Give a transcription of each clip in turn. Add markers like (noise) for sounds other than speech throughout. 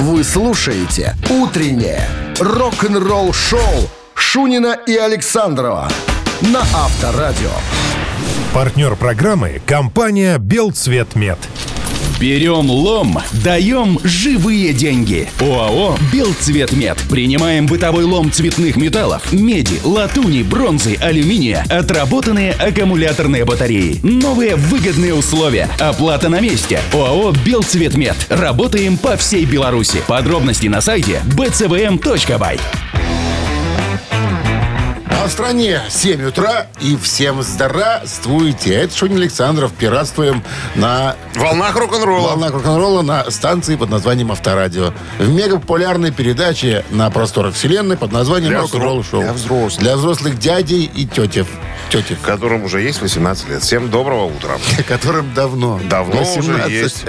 Вы слушаете «Утреннее рок-н-ролл-шоу» Шунина и Александрова на Авторадио. Партнер программы – компания «Белцветмет». Берем лом, даем живые деньги. ОАО «Белцветмет». Принимаем бытовой лом цветных металлов, меди, латуни, бронзы, алюминия, отработанные аккумуляторные батареи. Новые выгодные условия. Оплата на месте. ОАО «Белцветмет». Работаем по всей Беларуси. Подробности на сайте bcvm.by. А в стране 7 утра и всем здравствуйте. Это Шунин Александров. Пиратствуем на Волнах рок-н-ролла. волнах рок-н-ролла на станции под названием Авторадио. В мегапопулярной передаче на просторах вселенной под названием Для Рок-н-ролл шоу. для взрослых. Для взрослых дядей и тетев. Тетев. Которым уже есть 18 лет. Всем доброго утра. (laughs) Которым давно. Давно 18. уже есть.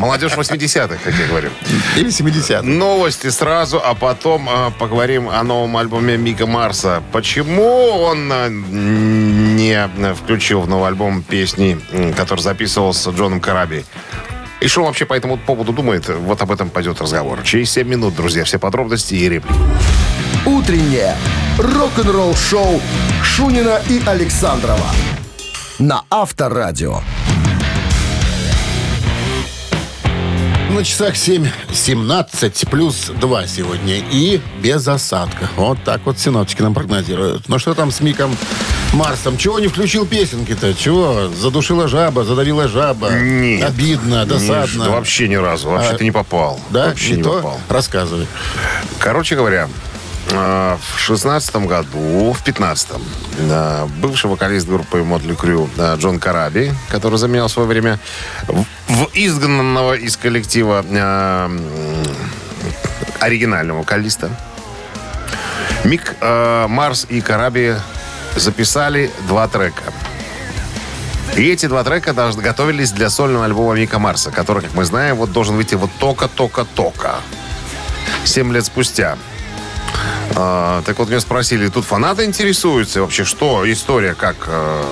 Молодежь 80-х, как я говорю. Или 70 Новости сразу, а потом э, поговорим о новом альбоме Мика Марса. Почему он э, не включил в новый альбом песни, который записывал с Джоном Караби? И что он вообще по этому поводу думает? Вот об этом пойдет разговор. Через 7 минут, друзья, все подробности и реплики. «Утреннее рок-н-ролл-шоу» Шунина и Александрова на Авторадио. На часах 7.17 плюс 2 сегодня. И без осадка. Вот так вот синоптики нам прогнозируют. Ну что там с Миком Марсом? Чего не включил песенки-то? Чего? Задушила жаба, задавила жаба. Нет. Обидно, досадно. Не, вообще ни разу. Вообще А, ты не попал. Да? Вообще не, не, то? попал. Рассказывай. Короче говоря, э, в шестнадцатом году, в пятнадцатом, э, бывший вокалист группы Мотли Крю э, Джон Караби, который заменял в свое время в изгнанного из коллектива э, оригинального вокалиста, Мик э, Марс и Караби записали два трека. И эти два трека должны готовились для сольного альбома Мика Марса, который, как мы знаем, вот должен выйти вот только-только-только. Семь лет спустя. А, так вот, меня спросили, тут фанаты интересуются вообще, что история, как э,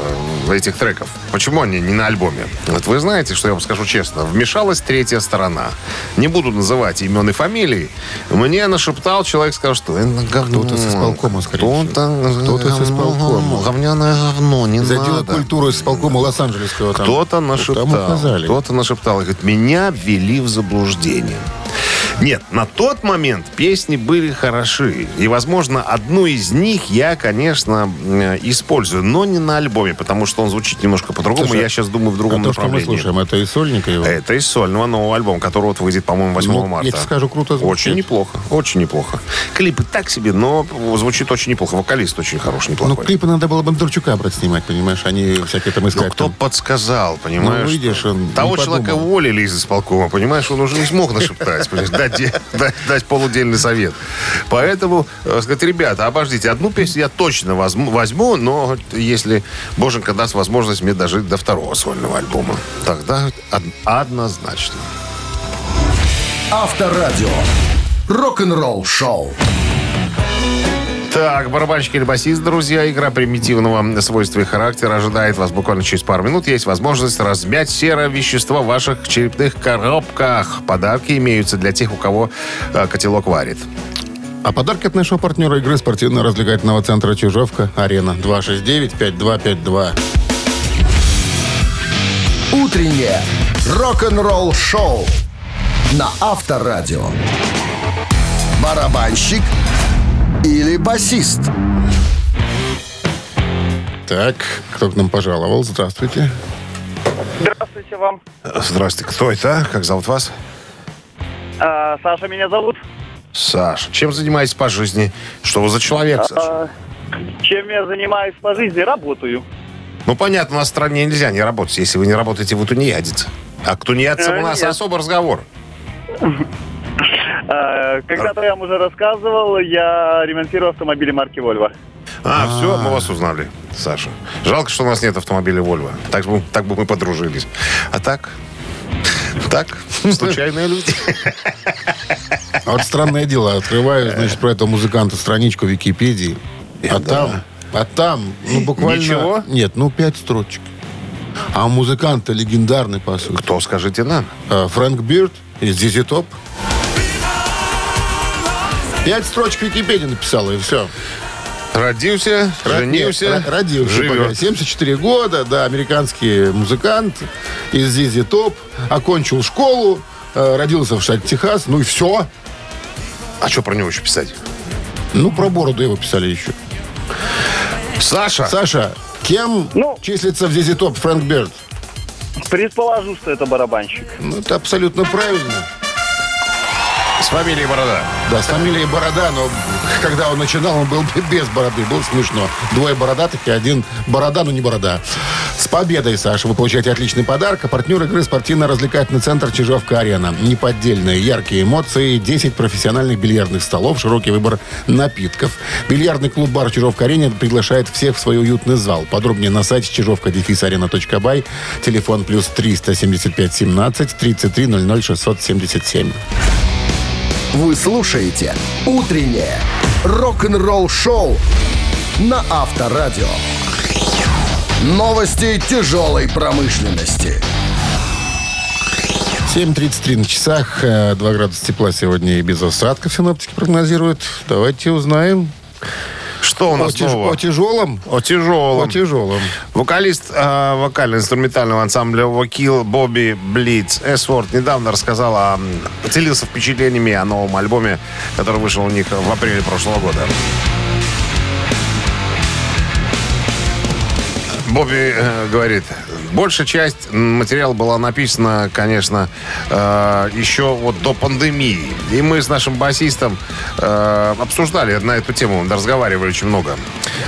этих треков? Почему они не на альбоме? Вот вы знаете, что я вам скажу честно, вмешалась третья сторона. Не буду называть имен и фамилий. Мне нашептал человек, сказал, что. Кто-то с исполкома, скорее Кто-то, Кто-то с исполкома. Говняное говно, не За отдела надо. культуры исполкома Лос-Анджелесского. Кто-то нашептал. Кто-то нашептал. И говорит, меня ввели в заблуждение. Нет, на тот момент песни были хороши. И, возможно, одну из них я, конечно, э, использую. Но не на альбоме, потому что он звучит немножко по-другому. Слушай, я сейчас думаю в другом а то, что мы слушаем, это из сольника его? Это из сольного нового альбома, который вот выйдет, по-моему, 8 Ну, марта. я тебе скажу, круто звучит. Очень неплохо, очень неплохо. Клипы так себе, но звучит очень неплохо. Вокалист очень хороший, Ну, неплохой. клипы надо было Бондарчука брать снимать, понимаешь, они всякие там искать. Ну, кто там. подсказал, понимаешь? Ну, видишь, он Того человека уволили из исполкома, понимаешь? Он уже не смог нашептать, понимаешь, дать, дать- полудельный совет. Поэтому, э, сказать, ребята, обождите, одну песню я точно возьму, но если Боженька даст возможность мне дожить до второго сольного альбома, тогда од- однозначно. Авторадио. Рок-н-ролл шоу. Так, барабанщик или басист, друзья, игра примитивного свойства и характера ожидает вас буквально через пару минут. Есть возможность размять серое вещество в ваших черепных коробках. Подарки имеются для тех, у кого э, котелок варит. А подарки от нашего партнера игры спортивно-развлекательного центра «Чижовка» «Арена» 269-5252. Утреннее рок-н-ролл шоу на Авторадио. Барабанщик или басист? Так, кто к нам пожаловал? Здравствуйте. Здравствуйте вам. Здравствуйте, кто это? Как зовут вас? А, Саша меня зовут. Саша. Чем занимаетесь по жизни? Что вы за человек, Саша? А, чем я занимаюсь по жизни? Работаю. Ну, понятно, у нас в стране нельзя не работать. Если вы не работаете, вы тунеядец. А к тунеядцам Э, у нас нет. особый разговор. (laughs) А, Когда-то я вам уже рассказывал, я ремонтирую автомобили марки Volvo. А, все, мы вас узнали, Саша. Жалко, что у нас нет автомобиля Volvo. Так бы, так бы мы подружились. А так? Так, случайные люди. (laughs) А вот странное дело, открываю, значит, про этого музыканта страничку в Википедии, а да. там, а там, ну, буквально... Ничего? Нет, ну, пять строчек. А музыкант-то легендарный, по сути. Кто, скажите нам? А, Фрэнк Бирд из Дизи Топ. Пять строчек в Википедии написала, и все. Родился, женился, родился. живет. 74 года, да, американский музыкант из Зизи Топ. Окончил школу, э, родился в штате Техас, ну и все. А что про него еще писать? Ну, про бороду его писали еще. Саша! Саша, кем Ну. числится в Зизи Топ Фрэнк Берд? Предположу, что это барабанщик. Ну, это абсолютно правильно. С фамилией Борода. Да, с фамилией Борода, но когда он начинал, он был без бороды. Было смешно. Двое бородатых и один борода, но не борода. С победой, Саша, вы получаете отличный подарок. А партнер игры спортивно-развлекательный центр Чижовка-Арена. Неподдельные яркие эмоции, 10 профессиональных бильярдных столов, широкий выбор напитков. Бильярдный клуб-бар Чижовка-Арене приглашает всех в свой уютный зал. Подробнее на сайте чижовка-арена.бай. Телефон плюс 375 17 33 00 677. Вы слушаете «Утреннее рок-н-ролл-шоу» на Авторадио. Новости тяжелой промышленности. 7.33 на часах. 2 градуса тепла сегодня и без осадков синоптики прогнозируют. Давайте узнаем. Что у О, нас тяж- нового? о тяжелом. О тяжелом. О тяжелом. Вокалист э, вокально-инструментального ансамбля «Вокил» Бобби Блиц Эсворд недавно рассказал о... поделился впечатлениями о новом альбоме, который вышел у них в апреле прошлого года. Бобби э, говорит, большая часть материала была написана, конечно, э, еще вот до пандемии. И мы с нашим басистом э, обсуждали на эту тему, разговаривали очень много.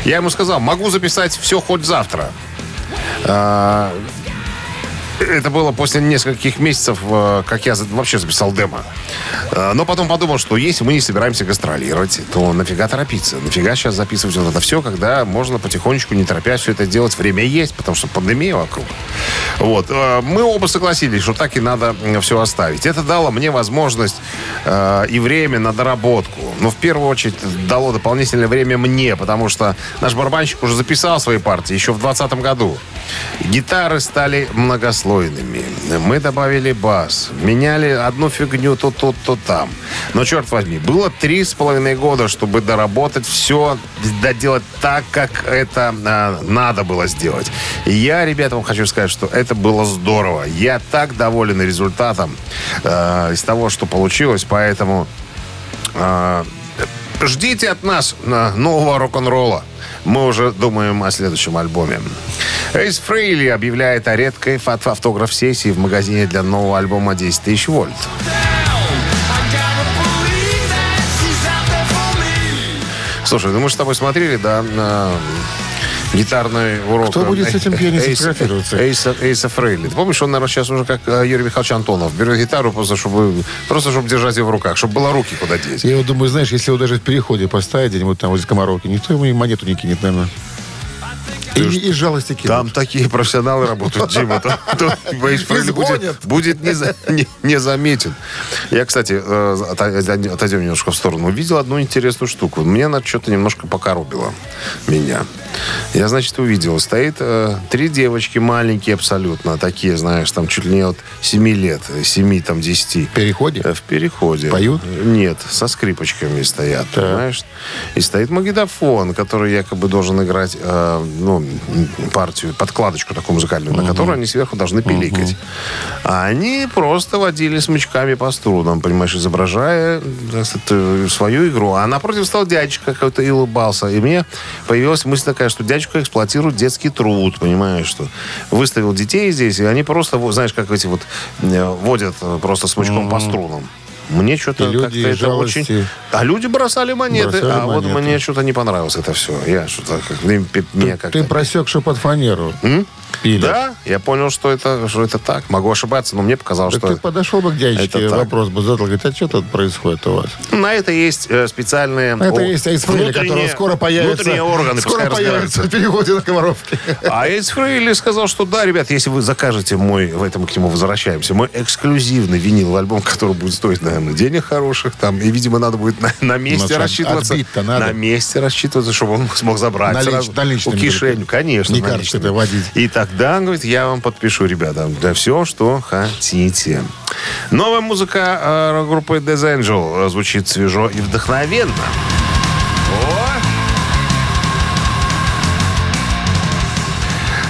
Я ему сказал, могу записать все хоть завтра. Это было после нескольких месяцев, э, как я вообще записал демо. Э, Но потом подумал, что если мы не собираемся гастролировать, то нафига торопиться? Нафига сейчас записывать вот это все, когда можно потихонечку, не торопясь, все это делать. Время есть, потому что пандемия вокруг. Вот. Э, Мы оба согласились, что так и надо все оставить. Это дало мне возможность и время на доработку. Но в первую очередь дало дополнительное время мне, потому что наш барабанщик уже записал свои партии еще в 2020 году. Гитары стали многослойными. Мы добавили бас. Меняли одну фигню то тут, то там. Но, черт возьми, было три с половиной года, чтобы доработать все, доделать так, как это а, надо было сделать. И я, ребята, вам хочу сказать, что это было здорово. Я так доволен результатом э, из того, что получилось, поэтому э, ждите от нас нового рок-н-ролла. Мы уже думаем о следующем альбоме. Эйс Фрейли объявляет о редкой фото- автограф-сессии в магазине для нового альбома 10 тысяч вольт. Слушай, ну мы же с тобой смотрели, да, на гитарный урок. Кто будет с этим пианистом Эйса- фотографироваться? Эйса, Эйса Фрейли. Ты помнишь, он, наверное, сейчас уже как э, Юрий Михайлович Антонов. Берет гитару просто, чтобы, просто, чтобы держать ее в руках, чтобы было руки куда деть. Я вот думаю, знаешь, если его даже в переходе поставить где-нибудь там возле Комаровки, никто ему и монету не кинет, наверное. И, из жалости кинет. Там такие профессионалы работают, Дима. Там, (laughs) будет, будет не, за- не- не заметен. Я, кстати, э, отойдем немножко в сторону. Увидел одну интересную штуку. Мне она что-то немножко покоробило меня. Я, значит, увидел. Стоит э, три девочки маленькие абсолютно. Такие, знаешь, там чуть ли не от 7 лет. 7, там, 10. В переходе? Э, В переходе. Поют? Нет, со скрипочками стоят, понимаешь? И стоит магнитофон, который якобы должен играть, э, ну, партию, подкладочку такую музыкальную, на которую они сверху должны пиликать. А они просто водили смычками по струнам, понимаешь, изображая сказать, свою игру. А напротив стал дядечка какой-то и улыбался. И мне появилась мысль такая, что дядечка эксплуатирует детский труд, понимаешь, что выставил детей здесь, и они просто, знаешь, как эти вот э, водят э, просто смычком по струнам. Мне что-то как-то это жалости очень... А люди бросали монеты, бросали а вот монеты. мне что-то не понравилось это все. Я что-то... как- мне как-то... Ты просек, что под фанеру. Пилят. Да, я понял, что это, что это так. Могу ошибаться, но мне показалось, Так что... ты подошел бы к дядечке, это вопрос бы задал, говорит, а что тут происходит у вас? На это есть э, специальные... Это о, есть Эйс Фрейли, внутренние- который скоро появится. Внутренние органы, скоро пускай появится в переходе на Комаровке. А Эйс Фрейли сказал, что да, ребят, если вы закажете мой, в этом к нему возвращаемся, мой эксклюзивный виниловый альбом, который будет стоить, наверное, денег хороших, там, и, видимо, надо будет на, на месте рассчитываться. надо. На месте рассчитываться, чтобы он смог забрать Налич- сразу. у кишеню, конечно. Не наличными. карточкой-то водить. И тогда, говорит, я вам подпишу, ребята, да все, что хотите. Новая музыка э, группы Death Angel звучит свежо и вдохновенно.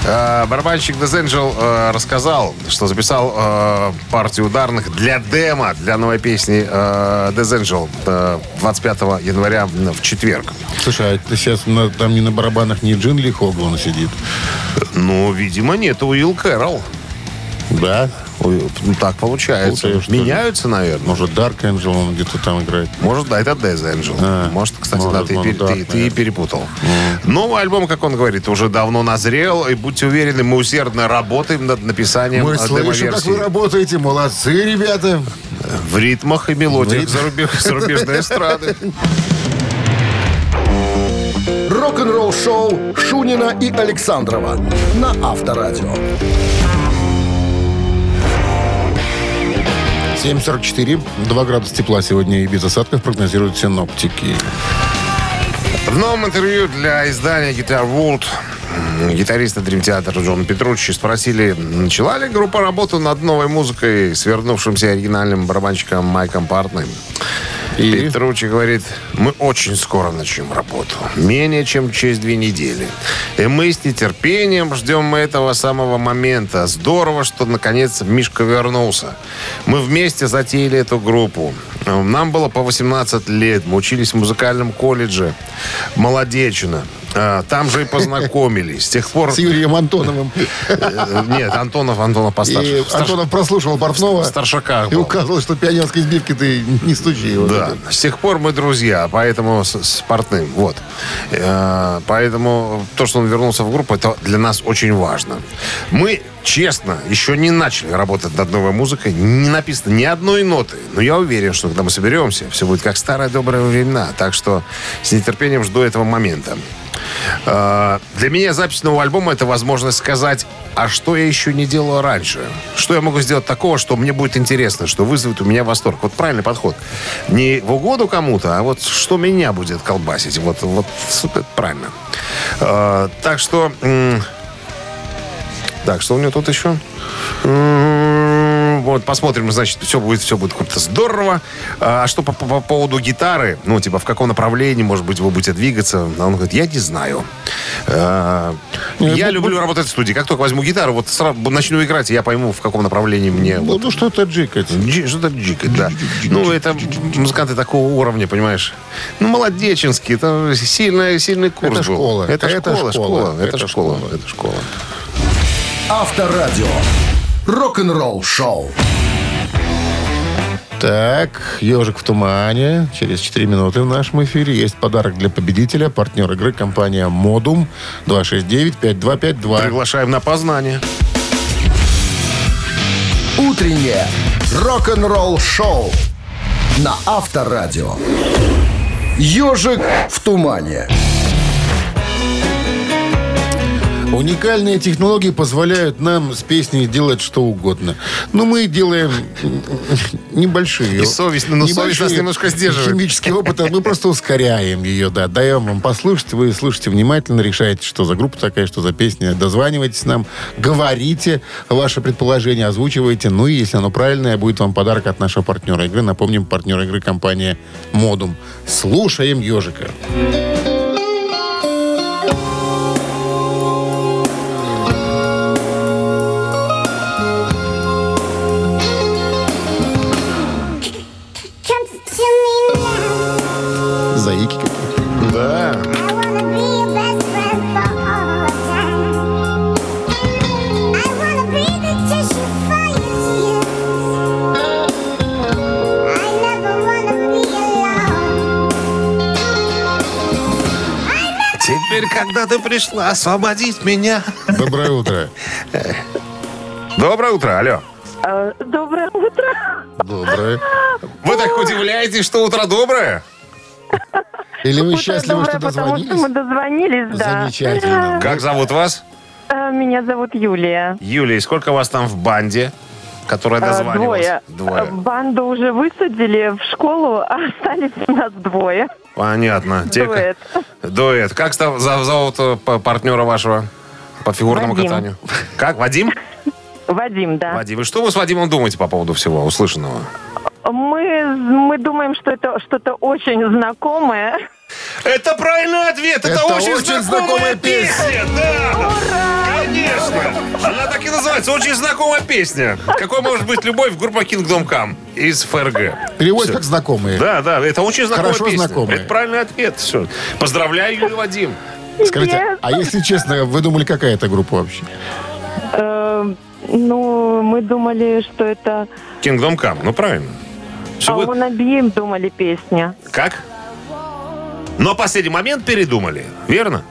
Барабанщик Death Angel э, рассказал, что записал э, партию ударных для демо, для новой песни э, Death Angel э, 25 января в четверг. Слушай, а сейчас там не на барабанах не Джин Ли Хоглан сидит? Ну, видимо, нет, Уилл Кэрролл. Да? Ну, так получается. Путаю, ли? Меняются, наверное. Может, Dark Angel он где-то там играет? Может, да, это Death Angel. А, может, кстати, может, да, ты, он пер- Dark, ты- ты перепутал. Новый альбом, как он говорит, уже давно назрел. И будьте уверены, мы усердно работаем над написанием Мы слышим, как вы работаете. Молодцы, ребята. В ритмах и мелодиях зарубеж- зарубежной эстрады. Рок-н-ролл-шоу Шунина и Александрова на Авторадио. 7.44. 2 градуса тепла сегодня и без осадков прогнозируют синоптики. В новом интервью для издания Guitar World гитариста Dream Theater Джона Петруччи спросили, начала ли группа работу над новой музыкой с вернувшимся оригинальным барабанщиком Майком Партным. И? Петруччи говорит, мы очень скоро начнем работу. Менее чем через две недели. И мы с нетерпением ждем этого самого момента. Здорово, что наконец Мишка вернулся. Мы вместе затеяли эту группу. Нам было по 18 лет. Мы учились в музыкальном колледже. Молодечина. А, Там же и познакомились. С тех пор... С Юрием Антоновым. Э, Нет, Антонов, Антонов постарше. И старш- Антонов прослушивал Портнова. в старшаках И указывал, что пионерской сбивки ты не стучи его. Да, с тех пор мы друзья, поэтому с, с Портным. Вот. Э, поэтому то, что он вернулся в группу, это для нас очень важно. Мы, честно, еще не начали работать над новой музыкой. Не написано ни одной ноты. Но я уверен, что когда мы соберемся, все будет как старые добрые времена. Так что с нетерпением жду этого момента. Э, Для меня запись нового альбома это возможность сказать, а что я еще не делал раньше? Что я могу сделать такого, что мне будет интересно, что вызовет у меня восторг? Вот правильный подход. Не в угоду кому-то, а вот что меня будет колбасить. Вот, вот правильно. Э, Так что... Так, что у него тут еще? М, Вот, посмотрим, значит, все будет, все будет как-то здорово. А что по, по- по поводу гитары? Ну, типа, в каком направлении, может быть, вы будете двигаться? А Он говорит, я не знаю. А, Я люблю работать в студии. Как только возьму гитару, вот сразу начну играть, и я пойму, в каком направлении мне... Ну, вот, ну что-то джикать. Джи- Что-то джикать, да. Ну, это музыканты такого уровня, понимаешь. Ну, молодеченский, это сильный, сильный курс Это был. школа. Это, Это школа, школа. школа. Это, Это школа. школа. Это школа. Авторадио. Рок-н-ролл-шоу. Так, «Ежик в тумане». Через 4 минуты в нашем эфире есть подарок для победителя. Партнер игры компания «Модум». 269-5252. Приглашаем на познание. Утреннее рок-н-ролл-шоу на Авторадио. Ежик в тумане. Уникальные технологии позволяют нам с песней делать что угодно. Но мы делаем небольшие... И совестно, но совесть нас немножко сдерживает. Химические опыты. Мы просто ускоряем ее, да. Даем вам послушать. Вы слушайте внимательно, решаете, что за группа такая, что за песня. Дозванивайтесь нам, говорите ваше предположение, озвучивайте. Ну и если оно правильное, будет вам подарок от нашего партнера игры. Напомним, партнер игры компания «Модум». Слушаем «Ежика». Пришла освободить меня. Доброе утро. Доброе утро, алло. Э, Доброе утро. Доброе. Вы так удивляетесь, что утро доброе? Или вы Утро счастливы, доброе, что потому что дозвонились? мы дозвонились, да. Замечательно. Как зовут вас? Э, Меня зовут Юлия. Юлия, сколько вас там в банде, которая Э, дозванивалась? Двое. Двое. Э, Банду уже высадили в школу, а остались у нас двое. Понятно. Те- Дуэт. Дуэт. Как зовут э, партнера вашего по фигурному Вадим. катанию? Как? Вадим? Вадим, да. Вадим, и что вы с Вадимом думаете по поводу всего услышанного? Мы, мы думаем, что это что-то очень знакомое. Это правильный ответ. Это, Это очень, очень знакомая знакомая песня. Да, конечно. Она так и называется. Очень знакомая песня. Какой может быть любовь группа Kingdom Come из ФРГ? Перевод как знакомые. Да, да, это очень знакомая Хорошо песня. знакомая. Это правильный ответ. Все. Поздравляю, Юрий Вадим. Скажите, а если честно, вы думали, какая это группа вообще? Э, ну, мы думали, что это... Kingdom Come. Ну, правильно. Всё А у Набием думали песня. Как? Но в последний момент передумали, верно?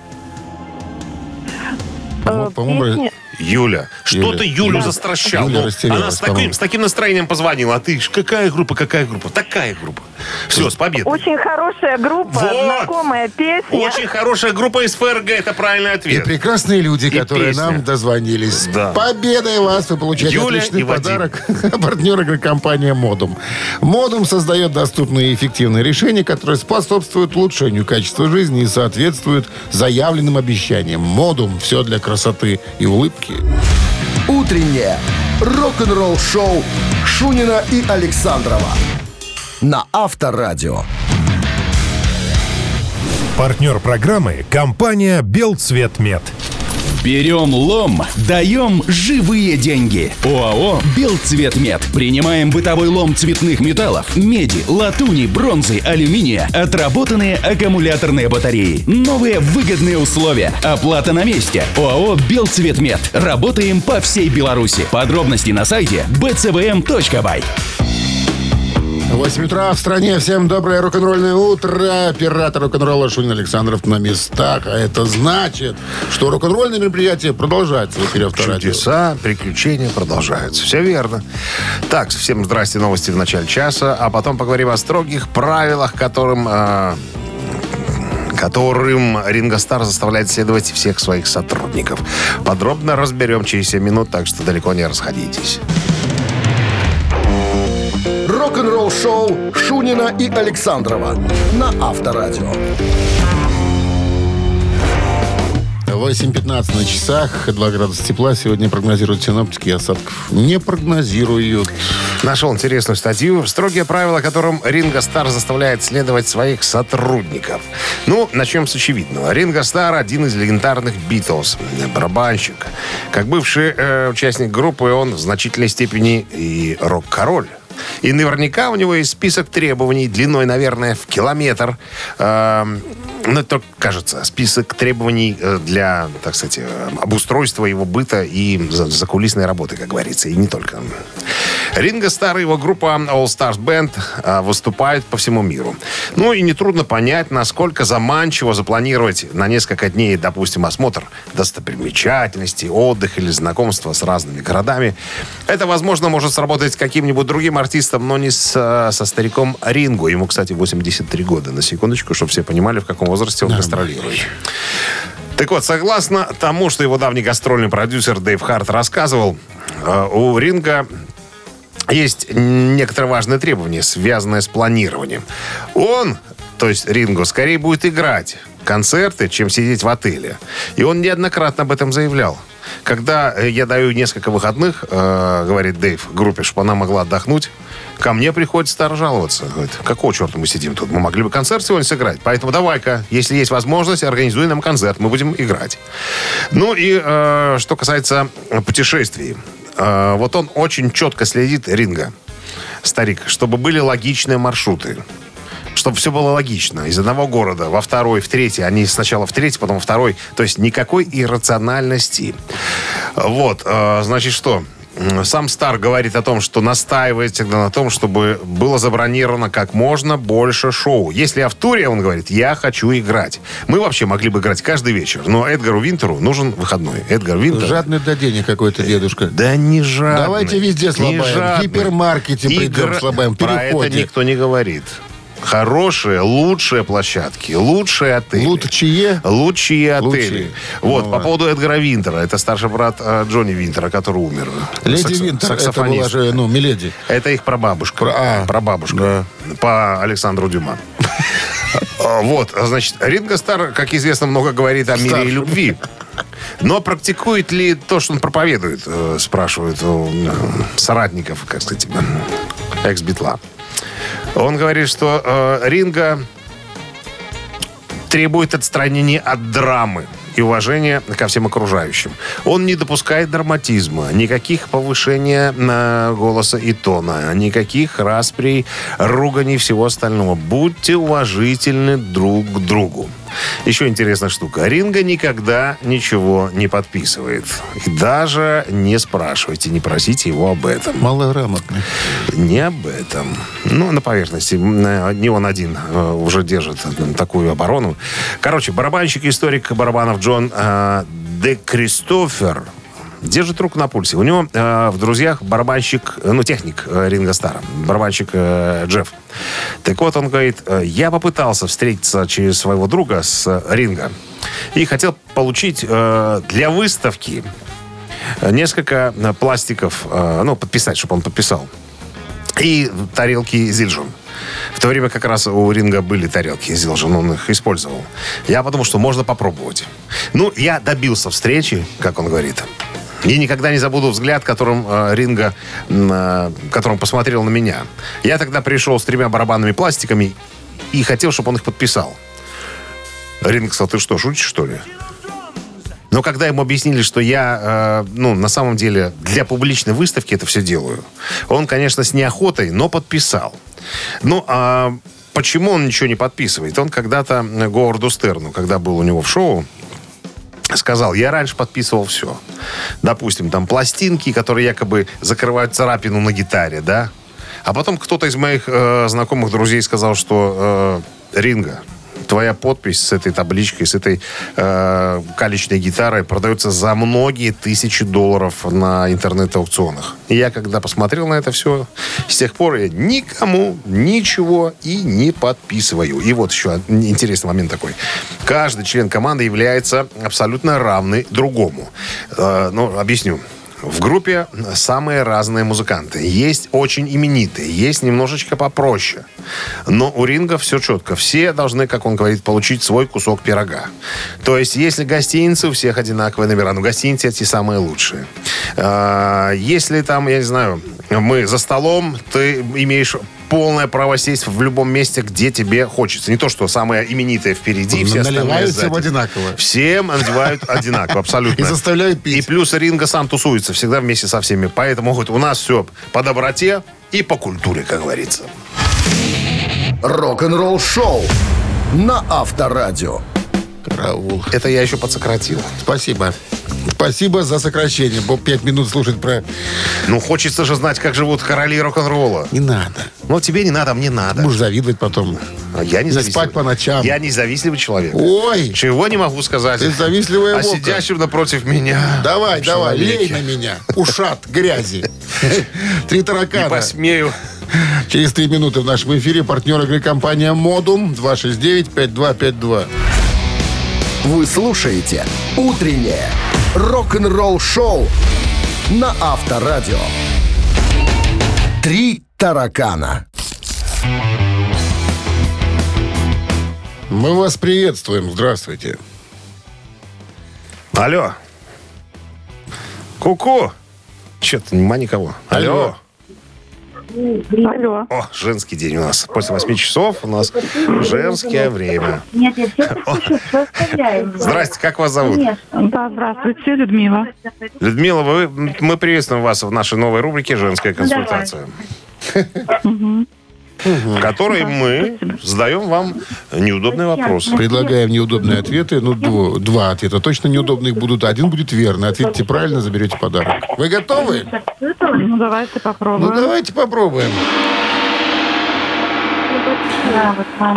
Э, По-моему, песня- Юля, что Юля. ты Юлю Да. застращал? Юля Ну, она с таким, с таким настроением позвонила, а ты ж, какая группа, какая группа? Такая группа. Все, с победой. Очень хорошая группа, Вот. знакомая песня. Очень хорошая группа из ФРГ, это правильный и ответ. прекрасные люди, И которые песня. нам дозвонились. Да. Победой вас! Вы получаете Юля отличный и подарок. (laughs) Партнер игры компания «Модум». «Модум» создает доступные и эффективные решения, которые способствуют улучшению качества жизни и соответствуют заявленным обещаниям. «Модум» – все для красоты и улыбки. Утреннее рок-н-ролл-шоу Шунина и Александрова на Авторадио. Партнер программы – компания «Белцветмет». Берем лом, даем живые деньги. ОАО «Белцветмет». Принимаем бытовой лом цветных металлов, меди, латуни, бронзы, алюминия, отработанные аккумуляторные батареи. Новые выгодные условия. Оплата на месте. ОАО «Белцветмет». Работаем по всей Беларуси. Подробности на сайте bcvm.by. 8 утра в стране. Всем доброе рок-н-ролльное утро. Оператор рок-н-ролла Шунин Александров на местах. А это значит, что рок-н-ролльное мероприятие продолжается в эфире Авторадио. Чудеса, приключения продолжаются. Все верно. Так, всем здрасте, новости в начале часа, а потом поговорим о строгих правилах, которым... э, которым Ринго Стар заставляет следовать всех своих сотрудников. Подробно разберем через 7 минут, так что далеко не расходитесь. Рок-н-ролл-шоу Шунина и Александрова на Авторадио. 8.15 на часах, 2 градуса тепла. Сегодня прогнозируют синоптики, осадков не прогнозируют. Нашел интересную статью. Строгие правила, которым Ринго Стар заставляет следовать своих сотрудников. Ну, начнем с очевидного. Ринго Стар один из легендарных Битлз, барабанщик. Как бывший э, участник группы, он в значительной степени и рок-король. И наверняка у него есть список требований длиной, наверное, в километр. Эм, ну, это только кажется. Список требований э, для, так сказать, э, обустройства его быта и за- закулисной работы, как говорится. И не только. Ринго Стар и его группа All Stars Band э, выступают по всему миру. Ну и нетрудно понять, насколько заманчиво запланировать на несколько дней, допустим, осмотр достопримечательностей, отдых или знакомство с разными городами. Это, возможно, может сработать с каким-нибудь другим артистом, но не с, э, со стариком Ринго. Ему, кстати, 83 года. На секундочку, чтобы все понимали, в каком возрасте он гастролирует. Так вот, согласно тому, что его давний гастрольный продюсер Дэйв Харт рассказывал, э, у Ринга есть некоторые важные требования, связанные с планированием. Он, то есть Ринго, скорее будет играть концерты, чем сидеть в отеле. И он неоднократно об этом заявлял. Когда э, я даю несколько выходных, э, говорит Дэйв, группе, чтобы она могла отдохнуть, ко мне приходит стар жаловаться. Говорит, какого черта мы сидим тут? Мы могли бы концерт сегодня сыграть. Поэтому давай-ка, если есть возможность, организуй нам концерт, мы будем играть. Ну и э, что касается путешествий. Э, вот он очень четко следит, Ринга, старик, чтобы были логичные маршруты. Чтобы все было логично. Из одного города во второй, в третий. Они сначала в третий, потом во второй. То есть никакой иррациональности. Вот, э, значит, что? Сам Стар говорит о том, что настаивает всегда на том, чтобы было забронировано как можно больше шоу. Если я в туре, он говорит, я хочу играть. Мы вообще могли бы играть каждый вечер, но Эдгару Винтеру нужен выходной. Эдгар Винтер... Жадный до денег какой-то дедушка. Да не жадный. Давайте везде слабаем. В гипермаркете придем Игра- слабаем. Про это никто не говорит. Хорошие, лучшие площадки, лучшие отели. Лучшие? Лучшие отели. Лучшие. Вот, Ну, по поводу Эдгара Винтера. Это старший брат э, Джонни Винтера, который умер. Леди Саксо- Винтер, это саксофонист. была же, ну, Миледи. Это их прабабушка. Про- а, прабабушка. По Александру Дюма. (laughs) А, Вот, значит, Ринго Стар, как известно, много говорит о мире и любви. Но практикует ли то, что он проповедует, э, спрашивают у э, соратников, как сказать, экс-битла. Он говорит, что э, Ринга требует отстранения от драмы и уважения ко всем окружающим. Он не допускает драматизма, никаких повышения э, голоса и тона, никаких расприй, руганий всего остального. Будьте уважительны друг к другу. Еще интересная штука. Ринга никогда ничего не подписывает. И даже не спрашивайте, не просите его об этом. Малограмотный. Не об этом. Ну, на поверхности. М, Не он один э, уже держит э, такую оборону. Короче, барабанщик, историк барабанов Джон э, Де Кристофер держит руку на пульсе. У него э, в друзьях барабанщик, э, ну, техник э, Ринга Стара, барабанщик э, Джефф. Так вот, он говорит, э, я попытался встретиться через своего друга с э, Ринга и хотел получить э, для выставки э, несколько пластиков, э, ну, подписать, чтобы он подписал. И тарелки Зильжон. В то время как раз у Ринга были тарелки Зилжин, он их использовал. Я подумал, что можно попробовать. Ну, я добился встречи, как он говорит. И никогда не забуду взгляд, которым э, Ринга, э, которым посмотрел на меня. Я тогда пришел с тремя барабанными пластиками и хотел, чтобы он их подписал. Ринг сказал, ты что, шутишь, что ли? Но когда ему объяснили, что я, э, ну, на самом деле, для публичной выставки это все делаю, он, конечно, с неохотой, но подписал. Ну, а почему он ничего не подписывает? Он когда-то Говарду Стерну, когда был у него в шоу, сказал, я раньше подписывал все. Допустим, там пластинки, которые якобы закрывают царапину на гитаре, да? А потом кто-то из моих э, знакомых друзей сказал, что э, Ринга, твоя подпись с этой табличкой, с этой э, калечной гитарой продается за многие тысячи долларов на интернет-аукционах. Я, когда посмотрел на это все, с тех пор я никому ничего и не подписываю. И вот еще интересный момент такой. Каждый член команды является абсолютно равный другому. Э, ну, объясню. В группе самые разные музыканты. Есть очень именитые, есть немножечко попроще. Но у Ринга все четко. Все должны, как он говорит, получить свой кусок пирога. То есть, если гостиницы, у всех одинаковые номера. Но гостиницы эти самые лучшие. А, Если там, я не знаю, мы за столом, ты имеешь полное право сесть в любом месте, где тебе хочется. Не то, что самое именитое впереди, все остальные всем одинаково. Всем надевают (laughs) одинаково, абсолютно. И заставляют пить. И плюс Ринга сам тусуется всегда вместе со всеми. Поэтому говорит, у нас все по доброте и по культуре, как говорится. Рок-н-ролл шоу на Авторадио. Караул. Это я еще подсократил. Спасибо. Спасибо за сокращение. Бо пять минут слушать про... Ну, хочется же знать, как живут короли рок-н-ролла. Не надо. Ну, тебе не надо, а мне надо. Будешь завидовать потом. А я не Не спать по ночам. Я не завистливый человек. Ой, Чего не могу сказать. Ты завистливая А вока. сидящим напротив меня. давай, давай, лей на меня. Ушат грязи. (laughs) Три Не таракана. посмею. Через три минуты в нашем эфире партнер игры компания «Модум» 269-5252. Вы слушаете «Утреннее рок-н-ролл-шоу» на Авторадио. «Три таракана». Мы вас приветствуем. Здравствуйте. Алло. Ку-ку. Че-то нема никого. Алло. Алло. О, женский день у нас. После 8 часов у нас женское время. Нет, я все слушаю, все. Здрасте, как вас зовут? Да, здравствуйте, Людмила. Людмила, вы, мы приветствуем вас в нашей новой рубрике «Женская консультация», в которой мы задаем вам неудобные вопросы. Предлагаем неудобные ответы. Ну, дво- два ответа точно неудобных будут. Один будет верный. Ответите правильно, заберете подарок. Вы готовы? Ну, давайте Ну, попробуем. давайте попробуем.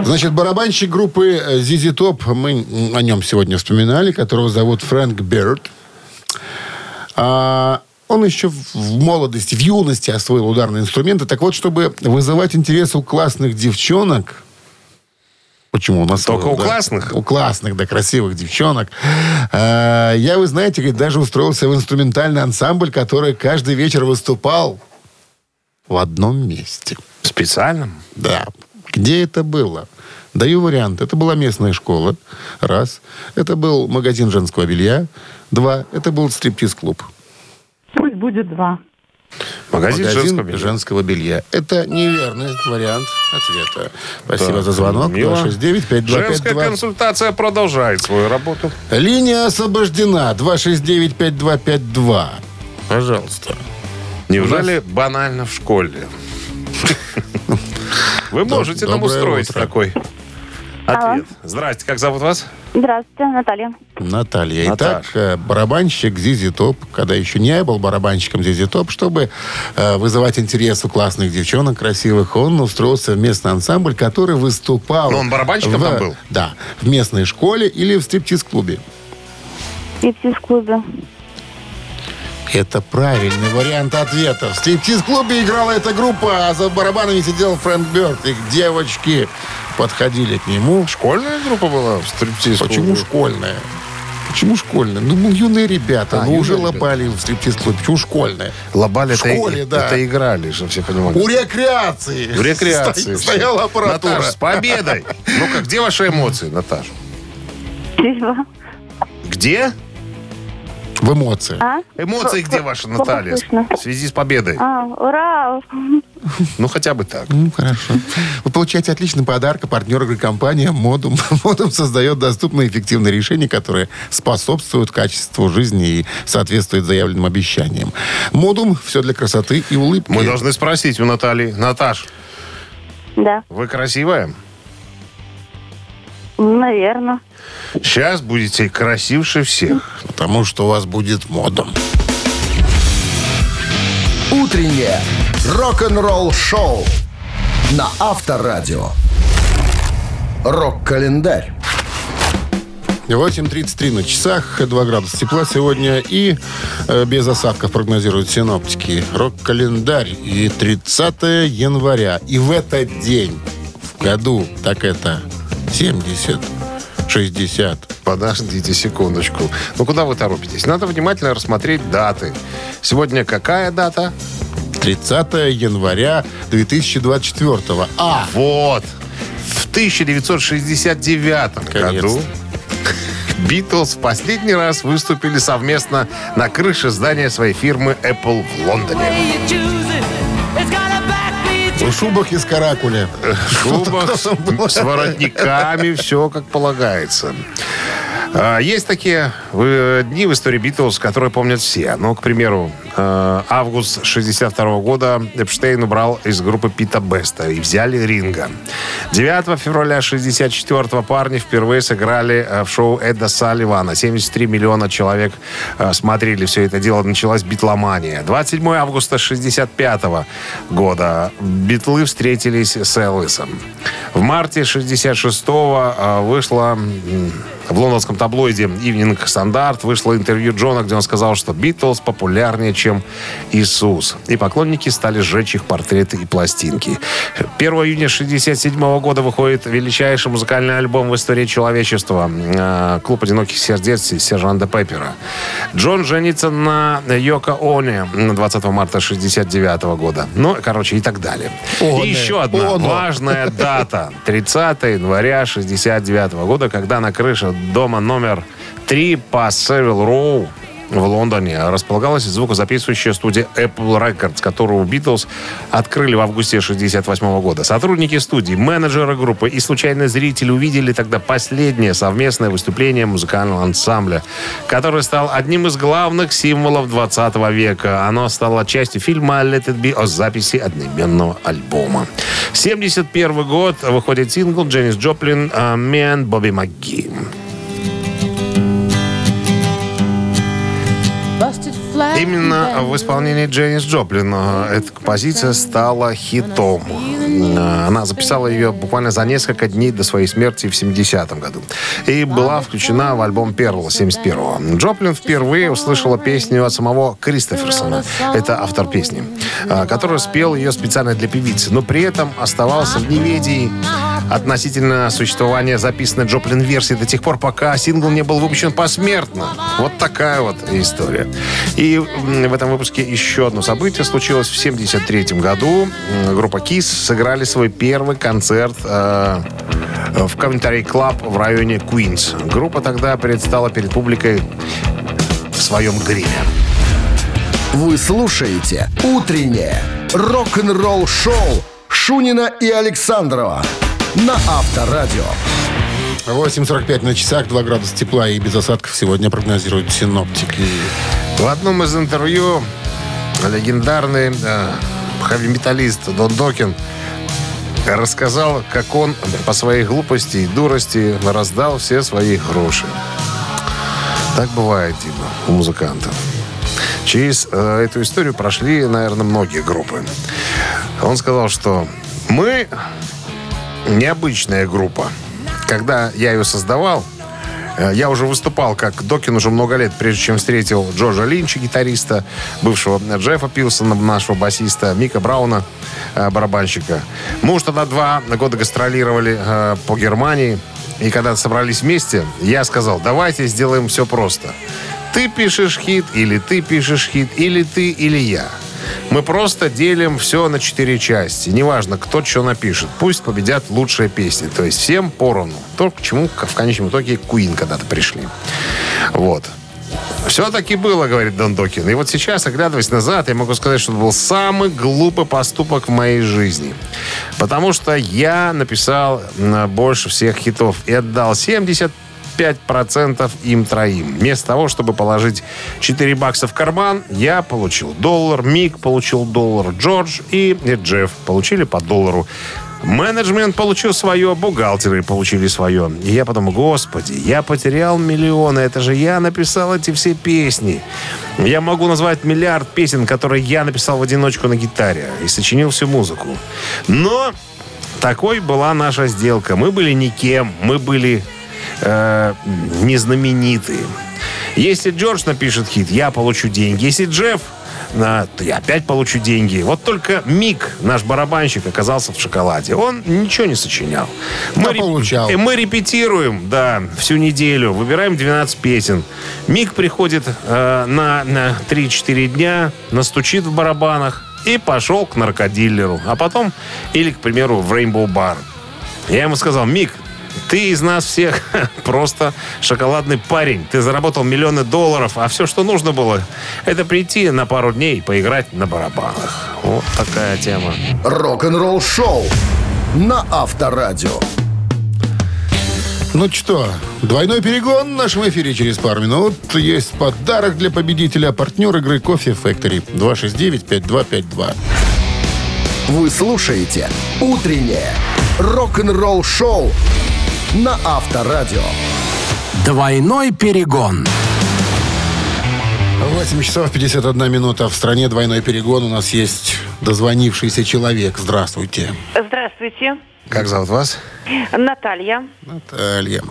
Значит, барабанщик группы э, ZZ Top, мы о нем сегодня вспоминали, которого зовут Фрэнк Берд. А, он еще в- молодости, в юности освоил ударные инструменты. Так вот, чтобы вызывать интерес у классных девчонок, Почему у нас Только у классных? У классных, да, красивых девчонок. А, я, вы знаете, даже устроился в инструментальный ансамбль, который каждый вечер выступал в одном месте. Специально? Да. Где это было? Даю вариант. Это была местная школа. Раз. Это был магазин женского белья. Два. Это был стриптиз-клуб. Пусть будет два. Магазин, Магазин женского белья. женского белья. Это неверный вариант ответа. Спасибо Так, за звонок. мило. 269 Женская консультация продолжает свою работу. Линия освобождена. 269-5252. Пожалуйста. Неужели банально в школе? (laughs) Вы можете нам устроить такой ответ. Здрасте, как зовут вас? Здравствуйте, Наталья. Наталья. Наташа. Итак, э, барабанщик Зизи Топ, когда еще не был барабанщиком Зизи Топ, чтобы э, вызывать интерес у классных девчонок красивых, он устроился в местный ансамбль, который выступал... Ну, он барабанщиком в- там был? Да, в местной школе или в стриптиз-клубе. И в клубе Это правильный вариант ответа. В стриптиз-клубе играла эта группа, а за барабанами сидел Фрэнк Бёрд. Их девочки подходили к нему. Школьная группа была в стриптиз Почему школьная? Почему школьная? Ну, юные ребята, А, ну, уже ребята. лопали в стриптиз-клубе. Почему школьная? Лобали В школе, это, да. это играли, чтобы все понимали. У рекреации. В рекреации. Сто- Стояла аппаратура. Наташа, с победой! Ну-ка, где ваши эмоции, Наташа? Где? В эмоциях. А? Эмоции где плохо Наталья? В связи с победой. А, ура! Ну, хотя бы так. Ну, хорошо. Вы получаете отличный подарок. А партнер игры компания Модум. (laughs) Модум создает доступные и эффективные решения, которые способствуют качеству жизни и соответствуют заявленным обещаниям. Модум – все для красоты и улыбки. Мы должны спросить у Натальи. Наташ, Да, вы красивая? Наверное. Сейчас будете красивше всех. Потому что у вас будет модом. Утреннее рок-н-ролл-шоу на Авторадио. Рок-календарь. 8.33 на часах, 2 градуса тепла сегодня и э, без осадков прогнозируют синоптики. Рок-календарь и 30 января. И в этот день в году, так это 70, 60. Подождите секундочку. Ну, куда вы торопитесь? Надо внимательно рассмотреть даты. Сегодня какая дата? 30 января 2024. А, Вот. В 1969 году Наконец-то. Битлз в последний раз выступили совместно на крыше здания своей фирмы Apple в Лондоне. В шубах из каракуля. В шубах с, воротниками, все как полагается. А, Есть такие э, дни в истории Битлз, которые помнят все. Ну, к примеру, э, август 62 года Эпштейн убрал из группы Пита Беста и взяли Ринга. 9 февраля 64 парни впервые сыграли э, в шоу Эда Салливана. 73 миллиона человек смотрели все это дело. Началась битломания. 27 августа 65 года битлы встретились с Элвисом. В марте 66-го э, вышла м, в лондонском таблоиде Evening Standard вышло интервью Джона, где он сказал, что Битлз популярнее, чем Иисус. И поклонники стали сжечь их портреты и пластинки. 1 июня 67 года выходит величайший музыкальный альбом в истории человечества. э, Клуб одиноких сердец Сержанта Пеппера. Джон женится на Йоко Оне 20 марта 69 года. Ну, короче, и так далее. Оне, И еще одна Оно. важная дата. 30 января 69 года, когда на крыше дома номер 3 по Севил Роу в Лондоне располагалась звукозаписывающая студия Apple Records, которую Битлз открыли в августе 68 года. Сотрудники студии, менеджеры группы и случайные зрители увидели тогда последнее совместное выступление музыкального ансамбля, который стал одним из главных символов 20 века. Оно стало частью фильма «Let it be» о записи одноименного альбома. 71 год выходит сингл Дженнис Джоплин «Мен Бобби МакГи». Именно в исполнении Дженнис Джоплин э, эта композиция стала хитом. Э, Она записала ее буквально за несколько дней до своей смерти в 70-м году. И была включена в альбом Перл 71-го. Джоплин впервые услышала песню от самого Кристоферсона. Это автор песни. э, Который спел ее специально для певицы. Но при этом оставался в неведении относительно существования записанной Джоплин-версии до тех пор, пока сингл не был выпущен посмертно. Вот такая вот история. И в этом выпуске еще одно событие случилось в 73 году. Группа Kiss сыграли свой первый концерт э, в Commentary Club в районе Куинс. Группа тогда предстала перед публикой в своем гриме. Вы слушаете «Утреннее рок-н-ролл-шоу» Шунина и Александрова на Авторадио. 8.45 на часах, 2 градуса тепла и без осадков сегодня прогнозируют синоптики. В одном из интервью легендарный э, хэви-металлист Дон Докин рассказал, как он по своей глупости и дурости раздал все свои гроши. Так бывает, Дима, у музыкантов. Через э, эту историю прошли, наверное, многие группы. Он сказал, что мы необычная группа. Когда я ее создавал, э, я уже выступал как Докин уже много лет, прежде чем встретил Джорджа Линча, гитариста, бывшего Джеффа Пилсона, нашего басиста, Мика Брауна, э, барабанщика. Мы уж тогда два года гастролировали э, по Германии. И когда собрались вместе, я сказал, давайте сделаем все просто. Ты пишешь хит, или ты пишешь хит, или ты, или я. Мы просто делим все на четыре части. Неважно, кто что напишет. Пусть победят лучшие песни. То есть всем поровну. То, к чему в конечном итоге Куин когда-то пришли. Вот. Все-таки было, говорит Дон Докин. И вот сейчас, оглядываясь назад, я могу сказать, что это был самый глупый поступок в моей жизни. Потому что я написал больше всех хитов и отдал 70 5% им троим. Вместо того, чтобы положить 4 бакса в карман, я получил доллар, Мик получил доллар, Джордж и Джефф получили по доллару. Менеджмент получил свое, бухгалтеры получили свое. И я подумал, господи, я потерял миллионы, это же я написал эти все песни. Я могу назвать миллиард песен, которые я написал в одиночку на гитаре и сочинил всю музыку. Но такой была наша сделка. Мы были никем, мы были э, незнаменитые. Если Джордж напишет хит, я получу деньги. Если Джефф, то я опять получу деньги. Вот только Мик, наш барабанщик, оказался в шоколаде. Он ничего не сочинял. Мы, А получал. э, мы репетируем, да, всю неделю. Выбираем 12 песен. Мик приходит э, на, на 3-4 дня, настучит в барабанах и пошел к наркодиллеру. А потом, или, к примеру, в Rainbow Bar. Я ему сказал, Мик, ты из нас всех (laughs) просто шоколадный парень. Ты заработал миллионы долларов, а все, что нужно было, это прийти на пару дней и поиграть на барабанах. Вот такая тема. Рок-н-ролл-шоу на Авторадио. Ну что, двойной перегон в нашем эфире через пару минут. Есть подарок для победителя. Партнер игры Кофе Factory. 269-5252. Вы слушаете «Утреннее рок-н-ролл-шоу» на Авторадио. Двойной перегон. 8 часов 51 минута. В стране двойной перегон. У нас есть дозвонившийся человек. Здравствуйте. Здравствуйте. Как зовут вас? Наталья. Наталья.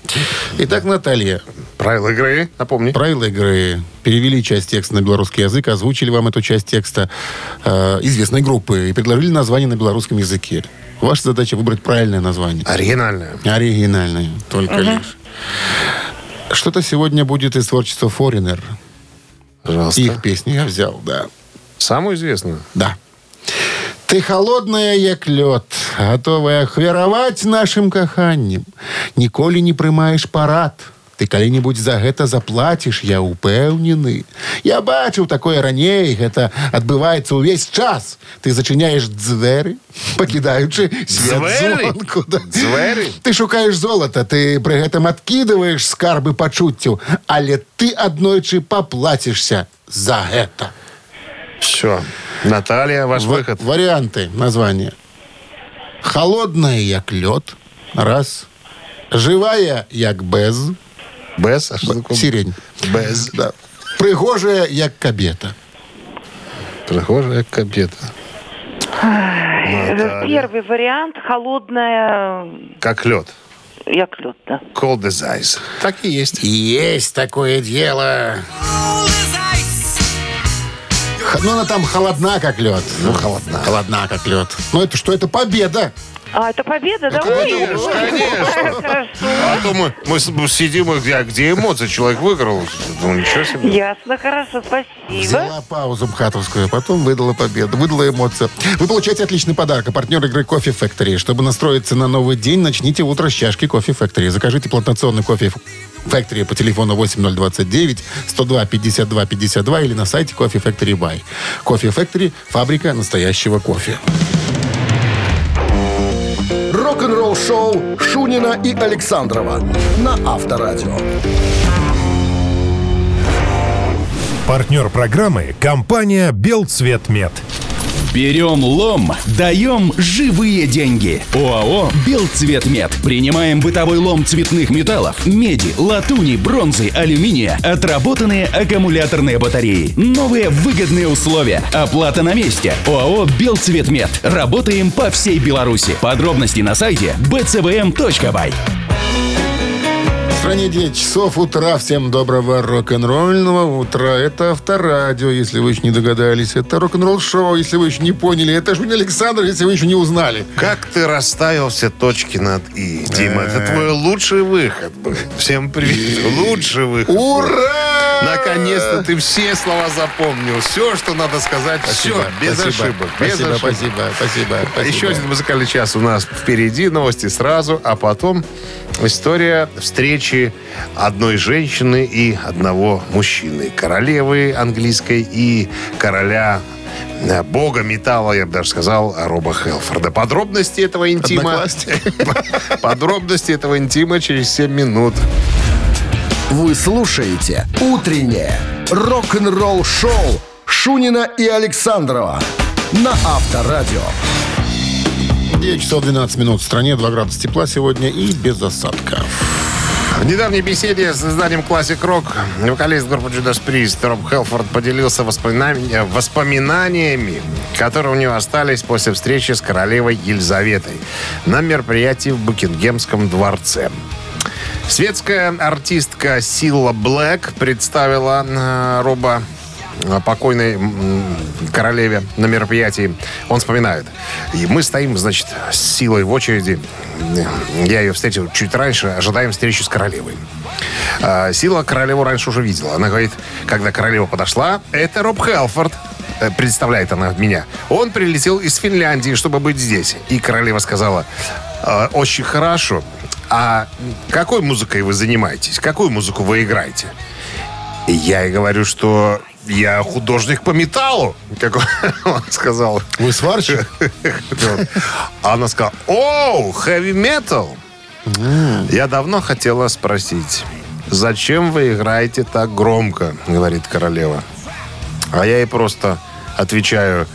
Итак, Наталья, Правила игры, напомни. правила игры. Перевели часть текста на белорусский язык, озвучили вам эту часть текста э, известной группы и предложили название на белорусском языке. Ваша задача выбрать правильное название. Оригинальная. Оригинальное, только лишь. Что-то сегодня будет из творчества Foreigner. Пожалуйста. Их песню я взял, да. Самую известную. Да. Ты холодная, як лед, готовая ахвяраваць нашим каханнем. Ніколі не прымаеш парад. Ты калі-небудзь за гэта заплаціш, я ўпэўнены. Я бачыў такое раней, гэта адбываецца ўвесь час. Ты зачыняеш дзверы, пакідаючы свет Дзверы? звонку. Да. Дзверы? Ты шукаеш золата, ты пры гэтым адкідываеш скарбы пачуццяў, але ты аднойчы паплацішся за гэта. Все. Наталья, ваш Ва- выход. Варианты названия. Холодная, як лед. Раз. Живая, як без. Без? А что такое? Сирень. Без. Да. Пригожая, як кабета. Прихожая кабета. Наталья. Первый вариант холодная, Как лед. як лед, да. Cold as ice. Так и есть. Есть такое дело. Ну, она там холодна, как лед. Ну, холодна. Холодна, как лед. Ну, это что? Это победа. А, это победа, да? Конечно, Ой, конечно. Хорошо. А то мы, мы сидим, и где, а где эмоции? Человек выиграл. Ну, ничего себе. Ясно, хорошо, спасибо. Взяла паузу МХАТовскую, а потом выдала победу, выдала эмоции. Вы получаете отличный подарок. А партнер игры Кофе Factory. Чтобы настроиться на новый день, начните утро с чашки Кофе Factory. Закажите плантационный кофе Factory по телефону 8029 102 52 52 или на сайте Кофе Factory Buy. Кофе Factory – фабрика настоящего кофе. Рок-н-ролл шоу Шунина и Александрова на Авторадио. Партнер программы – компания «Белцветмет». Берем лом, даем живые деньги. ОАО «Белцветмет». Принимаем бытовой лом цветных металлов, меди, латуни, бронзы, алюминия, отработанные аккумуляторные батареи. Новые выгодные условия. Оплата на месте. ОАО «Белцветмет». Работаем по всей Беларуси. Подробности на сайте bcvm.by. Стране 9 часов утра. Всем доброго рок-н-ролльного утра. Это Авторадио, если вы еще не догадались. Это рок-н-ролл шоу, если вы еще не поняли. Это Жунин Александр, если вы еще не узнали. Как ты расставил все точки над «и», Дима? Это твой лучший выход был. Всем привет. Лучший выход. Ура! Наконец-то ты все слова запомнил. Все, что надо сказать, все, без спасибо, ошибок. Без Спасибо, ошибок. спасибо, спасибо, спасибо. Еще один музыкальный час у нас впереди, новости сразу, а потом история встречи одной женщины и одного мужчины. Королевы английской и короля э, бога металла, я бы даже сказал, Роба Хелфорда. Подробности этого интима... (laughs) Подробности этого интима через 7 минут. Вы слушаете «Утреннее рок-н-ролл-шоу» Шунина и Александрова на Авторадио. 9 часов 12 минут в стране, 2 градуса тепла сегодня и без осадков. В недавней беседе с изданием Classic Rock вокалист группы Judas Priest Роб Хелфорд поделился воспоминаниями, воспоминаниями, которые у него остались после встречи с королевой Елизаветой на мероприятии в Букингемском дворце. Светская артистка Сила Блэк представила э, Роба э, покойной королеве на мероприятии. Он вспоминает. И мы стоим, значит, с силой в очереди. Я ее встретил чуть раньше, ожидаем встречи с королевой. А, Сила королеву раньше уже видела. Она говорит, когда королева подошла, это Роб Хелфорд. Э, Представляет она меня. Он прилетел из Финляндии, чтобы быть здесь. И королева сказала, «Э, очень хорошо. А какой музыкой вы занимаетесь? Какую музыку вы играете? И я ей говорю, что я художник по металлу, как он- (laughs) сказал. Вы сварщик? А она сказала, о, heavy metal. Я давно хотела спросить, зачем вы играете так громко, говорит королева. А я ей просто отвечаю,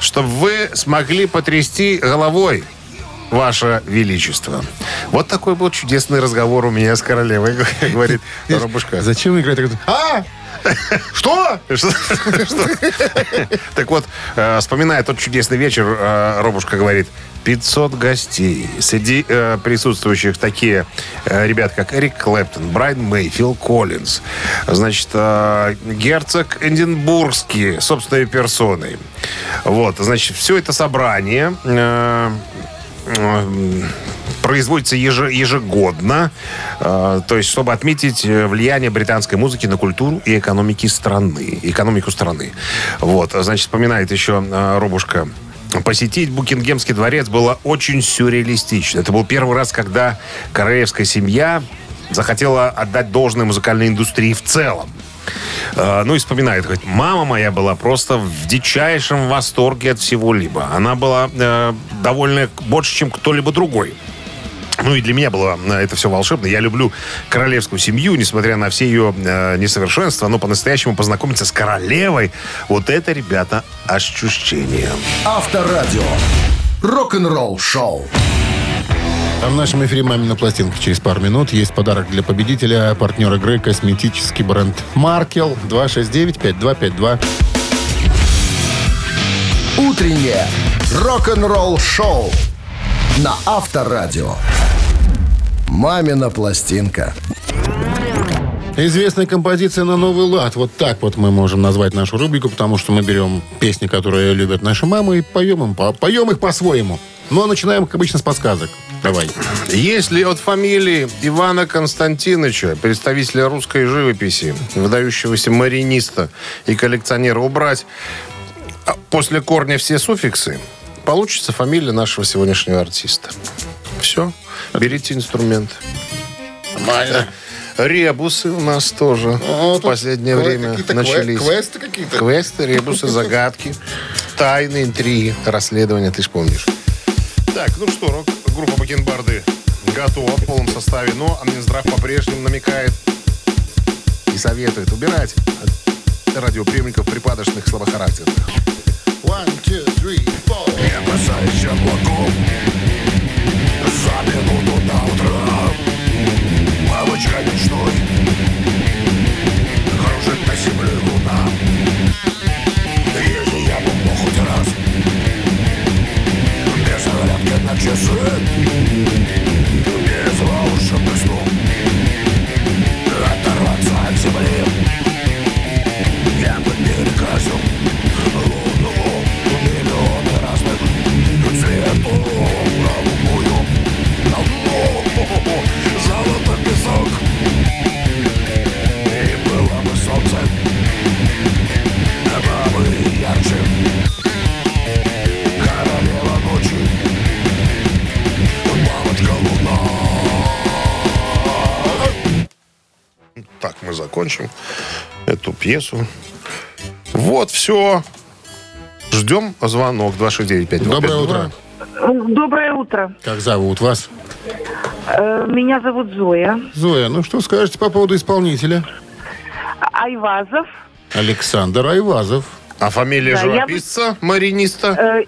чтобы вы смогли потрясти головой, Ваше Величество. Вот такой был чудесный разговор у меня с королевой, (laughs) говорит Робушка. Зачем вы играете? А! (laughs) Что? Так вот, э, вспоминая тот чудесный вечер, э, Робушка говорит, 500 гостей. Среди э, присутствующих такие ребят, как Эрик Клэптон, Брайан Мэй, Фил Коллинз, значит, герцог Эдинбургский, собственной персоной. Вот, значит, все это собрание производится еже- ежегодно, э, то есть чтобы отметить э, влияние британской музыки на культуру и экономики страны, экономику страны. Вот, значит, вспоминает еще э, Робушка. Посетить Букингемский дворец было очень сюрреалистично. Это был первый раз, когда королевская семья захотела отдать должное музыкальной индустрии в целом. Э, Ну и вспоминает, говорит, мама моя была просто в дичайшем восторге от всего-либо. Она была э, довольна больше, чем кто-либо другой. Ну и для меня было э, это все волшебно. Я люблю королевскую семью, несмотря на все ее э, несовершенства, но по-настоящему познакомиться с королевой, вот это, ребята, ощущение. Авторадио. Рок-н-ролл шоу. А в нашем эфире «Мамина пластинка» через пару минут. Есть подарок для победителя, партнер игры, косметический бренд «Маркел» 269-5252. Утреннее рок-н-ролл шоу на Авторадио. «Мамина пластинка». Известная композиция на новый лад. Вот так вот мы можем назвать нашу рубрику, потому что мы берем песни, которые любят наши мамы, и поем, им, по- поем их по-своему. Но начинаем, как обычно, с подсказок. Давай. Если от фамилии Ивана Константиновича, представителя русской живописи, выдающегося мариниста и коллекционера, убрать а, после корня все суффиксы, получится фамилия нашего сегодняшнего артиста. Все. Берите инструмент. Нормально. Ребусы у нас тоже О, в последнее время какие-то кве- начались. квесты какие-то. Квесты, ребусы, (laughs) загадки, тайны, интриги, расследования, ты ж помнишь. Так, ну что, рок, группа Бакенбарды готова в полном составе, но Минздрав по-прежнему намекает и советует убирать от радиоприемников припадочных слабохарактерных. One, two, three, four. Так, пьесу. Вот, все. Ждем звонок 269 Доброе утро. Доброе утро. Как зовут вас? Э, Меня зовут Зоя Зоя, ну что скажете по поводу исполнителя? Айвазов. Александр Айвазов. А фамилия Да, я бы- живописца, мариниста? Э,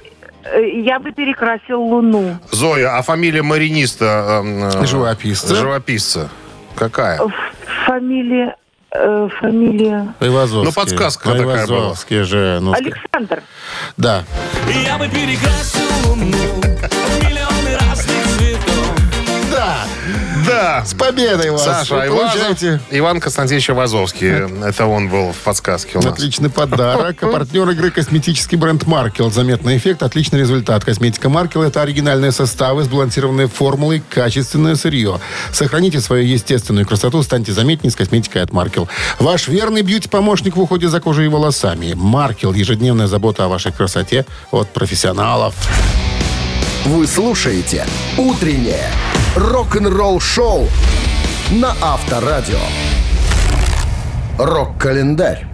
э, Я бы перекрасил Луну. Зоя, а фамилия мариниста? эм, э, Живописца. Живописца. Какая? Фамилия... э, Фамилия... Айвазовский. Ну, подсказка такая была. Айвазовский же. ну, Александр. Да. Я бы перекрасил луну Да. Да. С победой вас. Саша Вы получаете Иван Константинович Вазовский. Это он был в подсказке у нас. Отличный подарок. (laughs) Партнер игры косметический бренд Маркел. Заметный эффект, отличный результат. Косметика Маркел – это оригинальные составы, сбалансированные формулой, качественное сырье. Сохраните свою естественную красоту, станьте заметнее с косметикой от Маркел. Ваш верный бьюти-помощник в уходе за кожей и волосами. Маркел – ежедневная забота о вашей красоте от профессионалов. Вы слушаете «Утреннее рок-н-ролл-шоу» на Авторадио. Рок-календарь.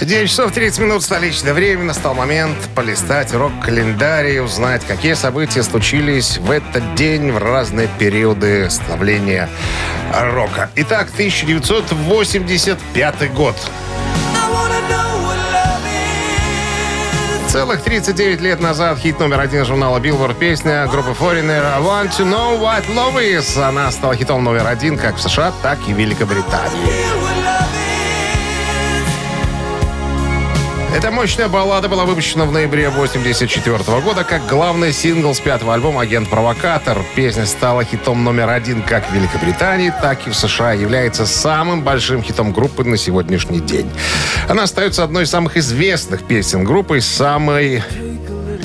9 часов 30 минут столичное время. Настал момент полистать рок-календарь и узнать, какие события случились в этот день в разные периоды становления рока. Итак, 1985 год. Целых 39 лет назад хит номер один журнала Billboard песня группы Foreigner «I Want to Know What Love Is». Она стала хитом номер один как в США, так и в Великобритании. Эта мощная баллада была выпущена в ноябре 1984 года как главный сингл с пятого альбома «Агент-провокатор». Песня стала хитом номер один как в Великобритании, так и в США. Является самым большим хитом группы на сегодняшний день. Она остается одной из самых известных песен группы и самой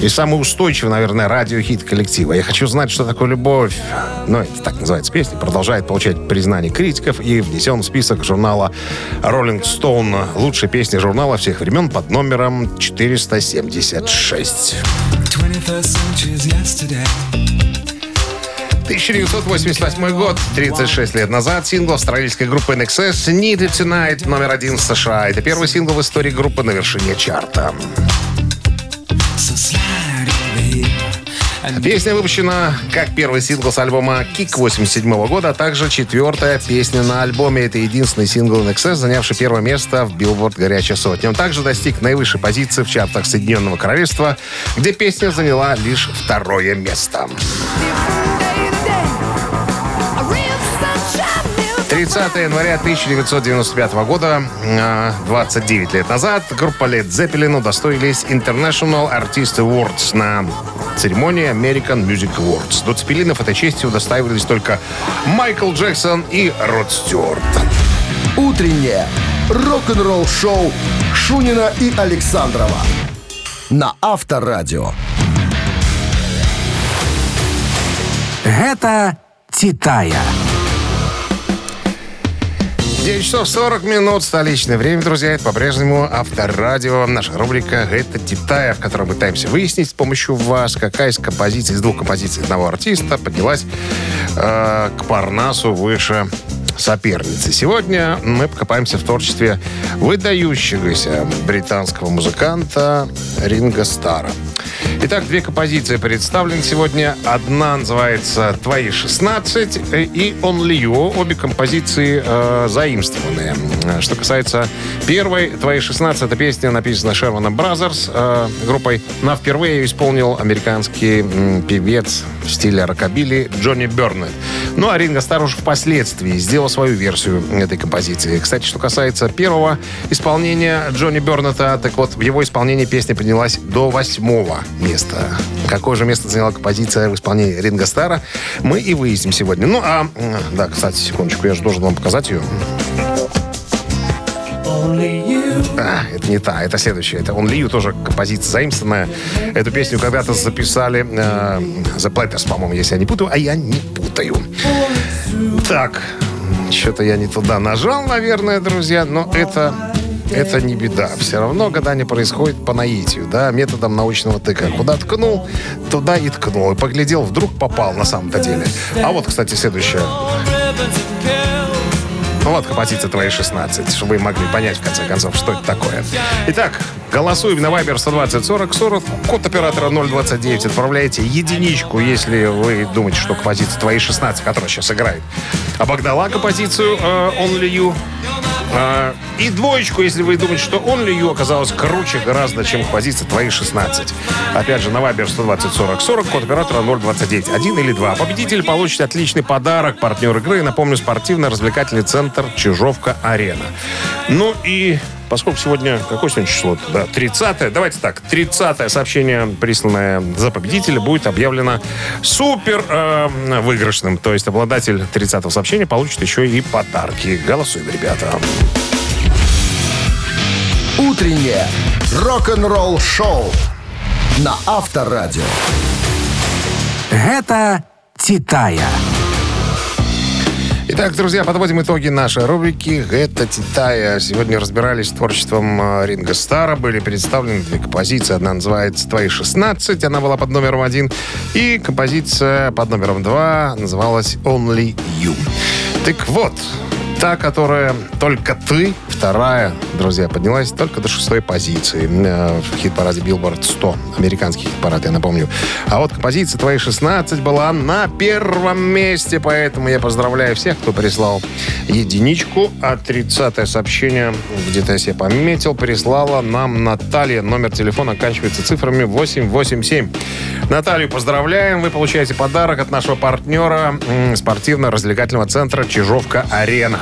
и самый устойчивый, наверное, радиохит коллектива. Я хочу знать, что такое любовь. Ну, это так называется песня. Продолжает получать признание критиков и внесен в список журнала Rolling Stone. Лучшие песни журнала всех времен под номером 476. 1988 год, 36 лет назад, сингл австралийской группы NXS «Need It Tonight» номер один в США. Это первый сингл в истории группы на вершине чарта. Песня выпущена как первый сингл с альбома «Кик» 87 года, а также четвертая песня на альбоме. Это единственный сингл NXS, занявший первое место в Billboard «Горячая сотня». Он также достиг наивысшей позиции в чартах Соединенного Королевства, где песня заняла лишь второе место. 30 января 1995 года, э, 29 лет назад, группа Led Zeppelin удостоились International Artist Awards на церемонии American Music Awards. До цепелинов этой чести удостаивались только Майкл Джексон и Род Стюарт. Утреннее рок-н-ролл-шоу Шунина и Александрова на Авторадио. Гэта «Титая». 9 часов 40 минут, столичное время, друзья. Это по-прежнему Авторадио. Наша рубрика «Это Титая», в которой мы пытаемся выяснить с помощью вас, какая из композиций, из двух композиций одного артиста поднялась э, к Парнасу выше соперницы. Сегодня мы покопаемся в творчестве выдающегося британского музыканта Ринго Старра. Итак, две композиции представлены сегодня. Одна называется «Твои 16» и «Only You». Обе композиции э, заимствованные. Что касается первой, «Твои 16» это песня написана Шерманом Brothers э, группой. Но впервые ее исполнил американский м, певец в стиле рокобили Джонни Бернет. Ну, а Ринго Стар уже впоследствии сделал свою версию этой композиции. Кстати, что касается первого исполнения Джонни Бернета, так вот, в его исполнении песня поднялась до восьмого места. Какое же место заняла композиция в исполнении Ринго Стара, мы и выясним сегодня. Ну, а, да, кстати, секундочку, я же должен вам показать ее. А, это не та, это следующая. Это Он Лию, тоже композиция заимствованная. Эту песню когда-то записали э, The Platters, по-моему, если я не путаю, а я не путаю. Так, что-то я не туда нажал, наверное, друзья, но это... Это не беда. Все равно гадание происходит по наитию, да, методом научного тыка. Куда ткнул, туда и ткнул. И поглядел, вдруг попал на самом-то деле. А вот, кстати, следующая. Ну вот композиция твоей 16, чтобы вы могли понять, в конце концов, что это такое. Итак, голосуем на Viber 120 40 40. Код оператора 029. Отправляете единичку, если вы думаете, что композиция твоей 16, которая сейчас играет, обогнала композицию э, Only You. Э, и двоечку, если вы думаете, что Only You оказалась круче гораздо, чем композиция твоей 16. Опять же, на Viber 120 40 40, код оператора 029. Один или два. Победитель получит отличный подарок. Партнер игры, напомню, спортивно-развлекательный центр Чижовка-Арена. Ну и Поскольку сегодня, какое сегодня число? Да, 30 Давайте так, 30 сообщение, присланное за победителя, будет объявлено супер э, выигрышным. То есть обладатель 30 сообщения получит еще и подарки. Голосуем, ребята. Утреннее рок-н-ролл-шоу на Авторадио. Гэта «Титая». Итак, друзья, подводим итоги нашей рубрики «Это Титая». Сегодня разбирались с творчеством э, Ринга Стара. Были представлены две композиции. Одна называется «Твои 16», она была под номером один. И композиция под номером два называлась «Only You». Так вот, та, которая «Только ты», вторая, друзья, поднялась только до шестой позиции э, в хит-параде Billboard 100. Американский хит-парад, я напомню. А вот композиция «Твои 16» была на первом месте, поэтому я поздравляю всех, кто прислал единичку. А 30 сообщение, где-то я себе пометил, прислала нам Наталья. Номер телефона оканчивается цифрами 887. Наталью поздравляем. Вы получаете подарок от нашего партнера спортивно-развлекательного центра «Чижовка-Арена».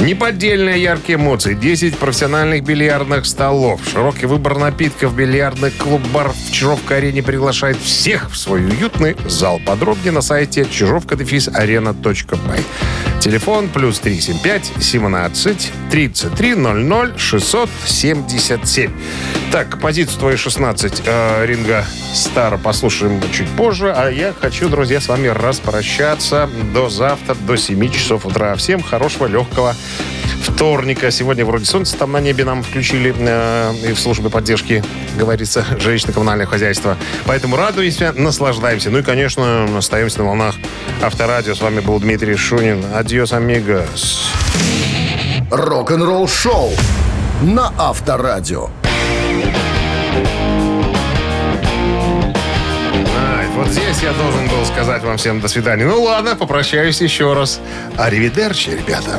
Неподдельные яркие эмоции, 10 профессиональных бильярдных столов, широкий выбор напитков, бильярдный клуб-бар в Чижовка-арене приглашает всех в свой уютный зал. Подробнее на сайте чижовка-арена.бай. Телефон плюс 375 17 33 00 677. Так, позицию твою 16 э, Ринга Стара послушаем чуть позже. А я хочу, друзья, с вами распрощаться до завтра, до 7 часов утра. Всем хорошего, легкого вторника. Сегодня вроде солнце там на небе нам включили э, и в службе поддержки, говорится, (laughs) жилищно-коммунальное хозяйство. Поэтому радуемся, наслаждаемся. Ну и, конечно, остаемся на волнах Авторадио. С вами был Дмитрий Шунин. Адьос, амигос. Рок-н-ролл-шоу на Авторадио. Вот здесь я должен был сказать вам всем до свидания. Ну ладно, попрощаюсь еще раз. Аривидерчи, ребята.